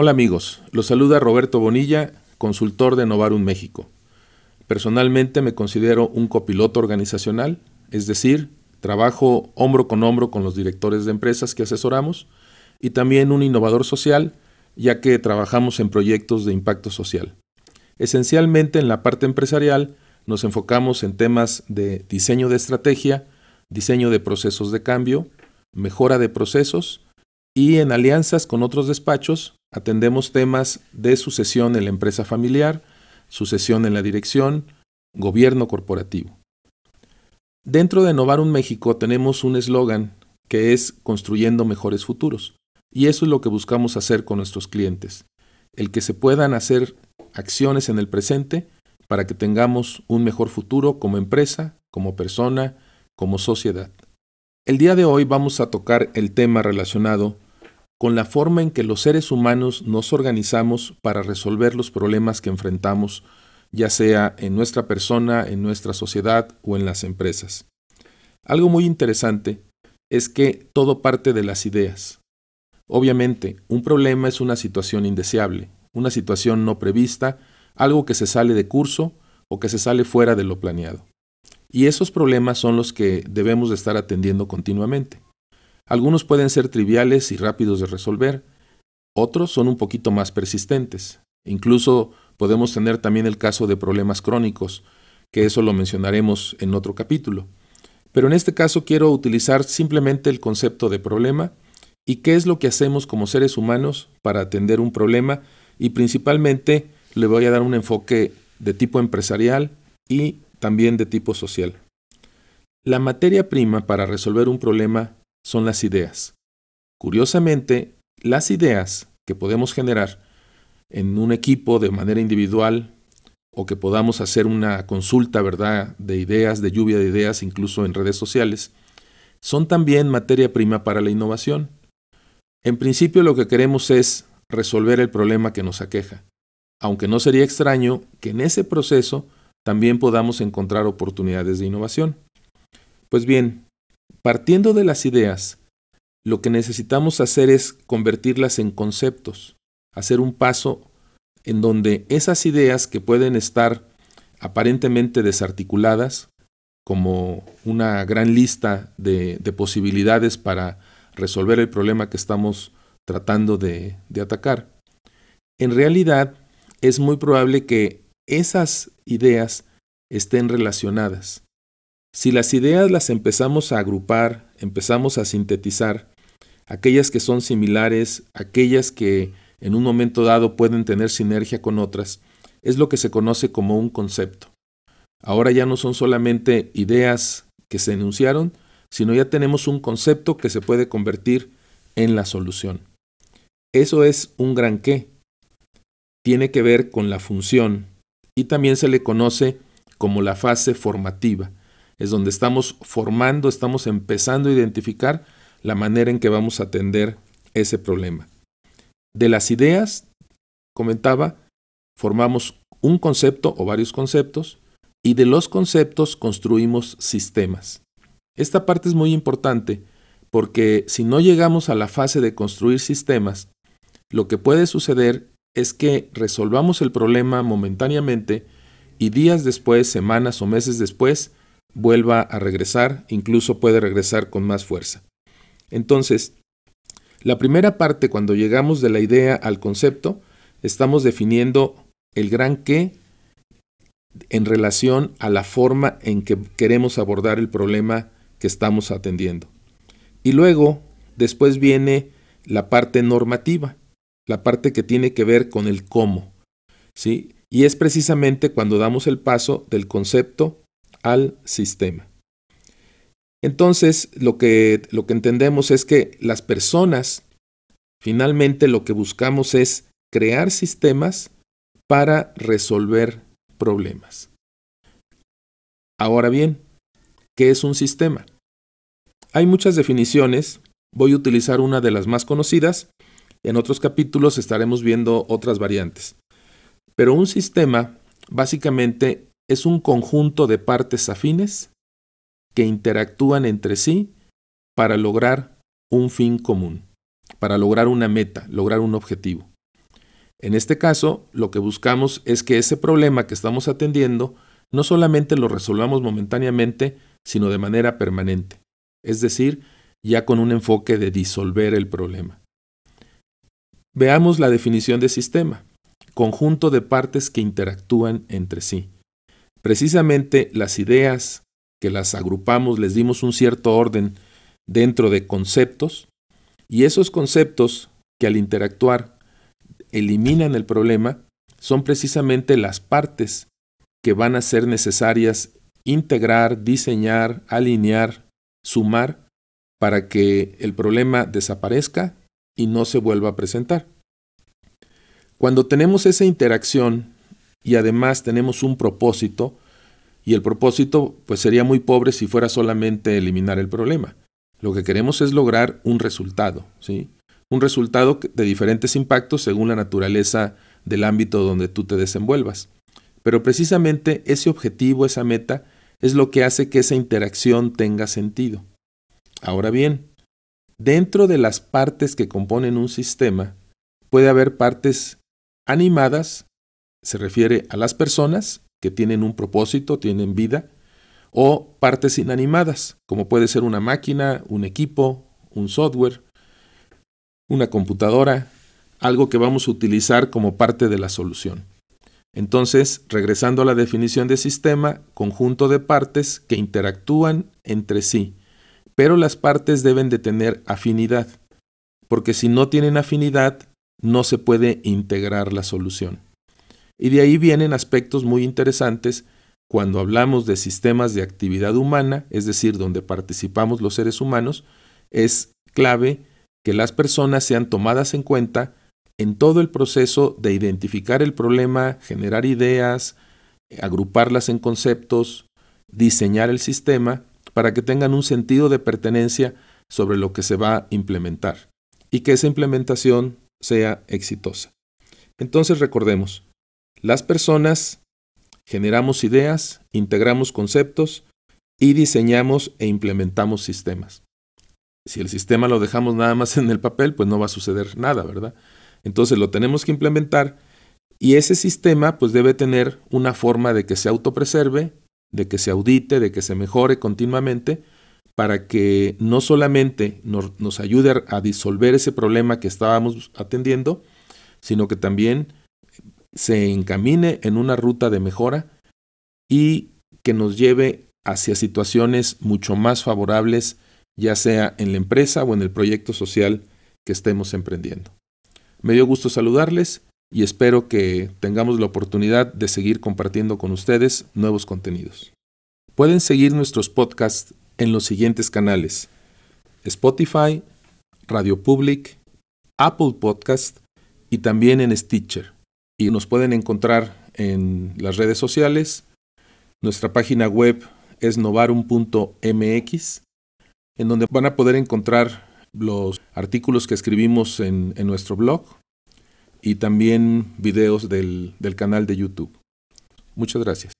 Hola amigos, los saluda Roberto Bonilla, consultor de Novarum México. Personalmente me considero un copiloto organizacional, es decir, trabajo hombro con hombro con los directores de empresas que asesoramos y también un innovador social, ya que trabajamos en proyectos de impacto social. Esencialmente en la parte empresarial nos enfocamos en temas de diseño de estrategia, diseño de procesos de cambio, mejora de procesos y en alianzas con otros despachos atendemos temas de sucesión en la empresa familiar, sucesión en la dirección, gobierno corporativo. Dentro de Novarum México tenemos un eslogan que es construyendo mejores futuros. Y eso es lo que buscamos hacer con nuestros clientes. El que se puedan hacer acciones en el presente para que tengamos un mejor futuro como empresa, como persona, como sociedad. El día de hoy vamos a tocar el tema relacionado con la forma en que los seres humanos nos organizamos para resolver los problemas que enfrentamos, ya sea en nuestra persona, en nuestra sociedad o en las empresas. Algo muy interesante es que todo parte de las ideas. Obviamente, un problema es una situación indeseable, una situación no prevista, algo que se sale de curso o que se sale fuera de lo planeado. Y esos problemas son los que debemos de estar atendiendo continuamente. Algunos pueden ser triviales y rápidos de resolver, otros son un poquito más persistentes. Incluso podemos tener también el caso de problemas crónicos, que eso lo mencionaremos en otro capítulo. Pero en este caso quiero utilizar simplemente el concepto de problema y qué es lo que hacemos como seres humanos para atender un problema y principalmente le voy a dar un enfoque de tipo empresarial y también de tipo social. La materia prima para resolver un problema son las ideas. Curiosamente, las ideas que podemos generar en un equipo de manera individual o que podamos hacer una consulta, ¿verdad?, de ideas, de lluvia de ideas, incluso en redes sociales, son también materia prima para la innovación. En principio lo que queremos es resolver el problema que nos aqueja, aunque no sería extraño que en ese proceso también podamos encontrar oportunidades de innovación. Pues bien, Partiendo de las ideas, lo que necesitamos hacer es convertirlas en conceptos, hacer un paso en donde esas ideas que pueden estar aparentemente desarticuladas, como una gran lista de, posibilidades para resolver el problema que estamos tratando de atacar, en realidad es muy probable que esas ideas estén relacionadas si las ideas las empezamos a agrupar, empezamos a sintetizar, aquellas que son similares, aquellas que en un momento dado pueden tener sinergia con otras, es lo que se conoce como un concepto. Ahora ya no son solamente ideas que se enunciaron, sino ya tenemos un concepto que se puede convertir en la solución. Eso es un gran qué. Tiene que ver con la función y también se le conoce como la fase formativa es donde estamos formando, estamos empezando a identificar la manera en que vamos a atender ese problema. De las ideas, comentaba, formamos un concepto o varios conceptos y de los conceptos construimos sistemas. Esta parte es muy importante porque si no llegamos a la fase de construir sistemas, lo que puede suceder es que resolvamos el problema momentáneamente y días después, semanas o meses después, vuelva a regresar, incluso puede regresar con más fuerza. Entonces, la primera parte, cuando llegamos de la idea al concepto, estamos definiendo el gran qué en relación a la forma en que queremos abordar el problema que estamos atendiendo. Y luego, después viene la parte normativa, la parte que tiene que ver con el cómo. ¿sí? Y es precisamente cuando damos el paso del concepto al sistema. Entonces, lo que, lo que entendemos es que las personas, finalmente lo que buscamos es crear sistemas para resolver problemas. Ahora bien, ¿qué es un sistema? Hay muchas definiciones, voy a utilizar una de las más conocidas, en otros capítulos estaremos viendo otras variantes. Pero un sistema básicamente es un conjunto de partes afines que interactúan entre sí para lograr un fin común, para lograr una meta, lograr un objetivo. En este caso, lo que buscamos es que ese problema que estamos atendiendo no solamente lo resolvamos momentáneamente, sino de manera permanente, es decir, ya con un enfoque de disolver el problema. Veamos la definición de sistema, conjunto de partes que interactúan entre sí. Precisamente las ideas que las agrupamos, les dimos un cierto orden dentro de conceptos, y esos conceptos que al interactuar eliminan el problema son precisamente las partes que van a ser necesarias integrar, diseñar, alinear, sumar para que el problema desaparezca y no se vuelva a presentar. Cuando tenemos esa interacción y además tenemos un propósito, y el propósito pues sería muy pobre si fuera solamente eliminar el problema. Lo que queremos es lograr un resultado, ¿sí? Un resultado de diferentes impactos según la naturaleza del ámbito donde tú te desenvuelvas. Pero precisamente ese objetivo, esa meta, es lo que hace que esa interacción tenga sentido. Ahora bien, dentro de las partes que componen un sistema, puede haber partes animadas, se refiere a las personas que tienen un propósito, tienen vida, o partes inanimadas, como puede ser una máquina, un equipo, un software, una computadora, algo que vamos a utilizar como parte de la solución. Entonces, regresando a la definición de sistema, conjunto de partes que interactúan entre sí, pero las partes deben de tener afinidad, porque si no tienen afinidad, no se puede integrar la solución. Y de ahí vienen aspectos muy interesantes cuando hablamos de sistemas de actividad humana, es decir, donde participamos los seres humanos, es clave que las personas sean tomadas en cuenta en todo el proceso de identificar el problema, generar ideas, agruparlas en conceptos, diseñar el sistema para que tengan un sentido de pertenencia sobre lo que se va a implementar y que esa implementación sea exitosa. Entonces recordemos, las personas generamos ideas, integramos conceptos y diseñamos e implementamos sistemas. Si el sistema lo dejamos nada más en el papel, pues no va a suceder nada, ¿verdad? Entonces lo tenemos que implementar y ese sistema pues debe tener una forma de que se autopreserve, de que se audite, de que se mejore continuamente para que no solamente nos, ayude a disolver ese problema que estábamos atendiendo, sino que también se encamine en una ruta de mejora y que nos lleve hacia situaciones mucho más favorables, ya sea en la empresa o en el proyecto social que estemos emprendiendo. Me dio gusto saludarles y espero que tengamos la oportunidad de seguir compartiendo con ustedes nuevos contenidos. Pueden seguir nuestros podcasts en los siguientes canales: Spotify, Radio Public, Apple Podcast y también en Stitcher. Y nos pueden encontrar en las redes sociales. Nuestra página web es novarum.mx, en donde van a poder encontrar los artículos que escribimos en, nuestro blog y también videos del, del canal de YouTube. Muchas gracias.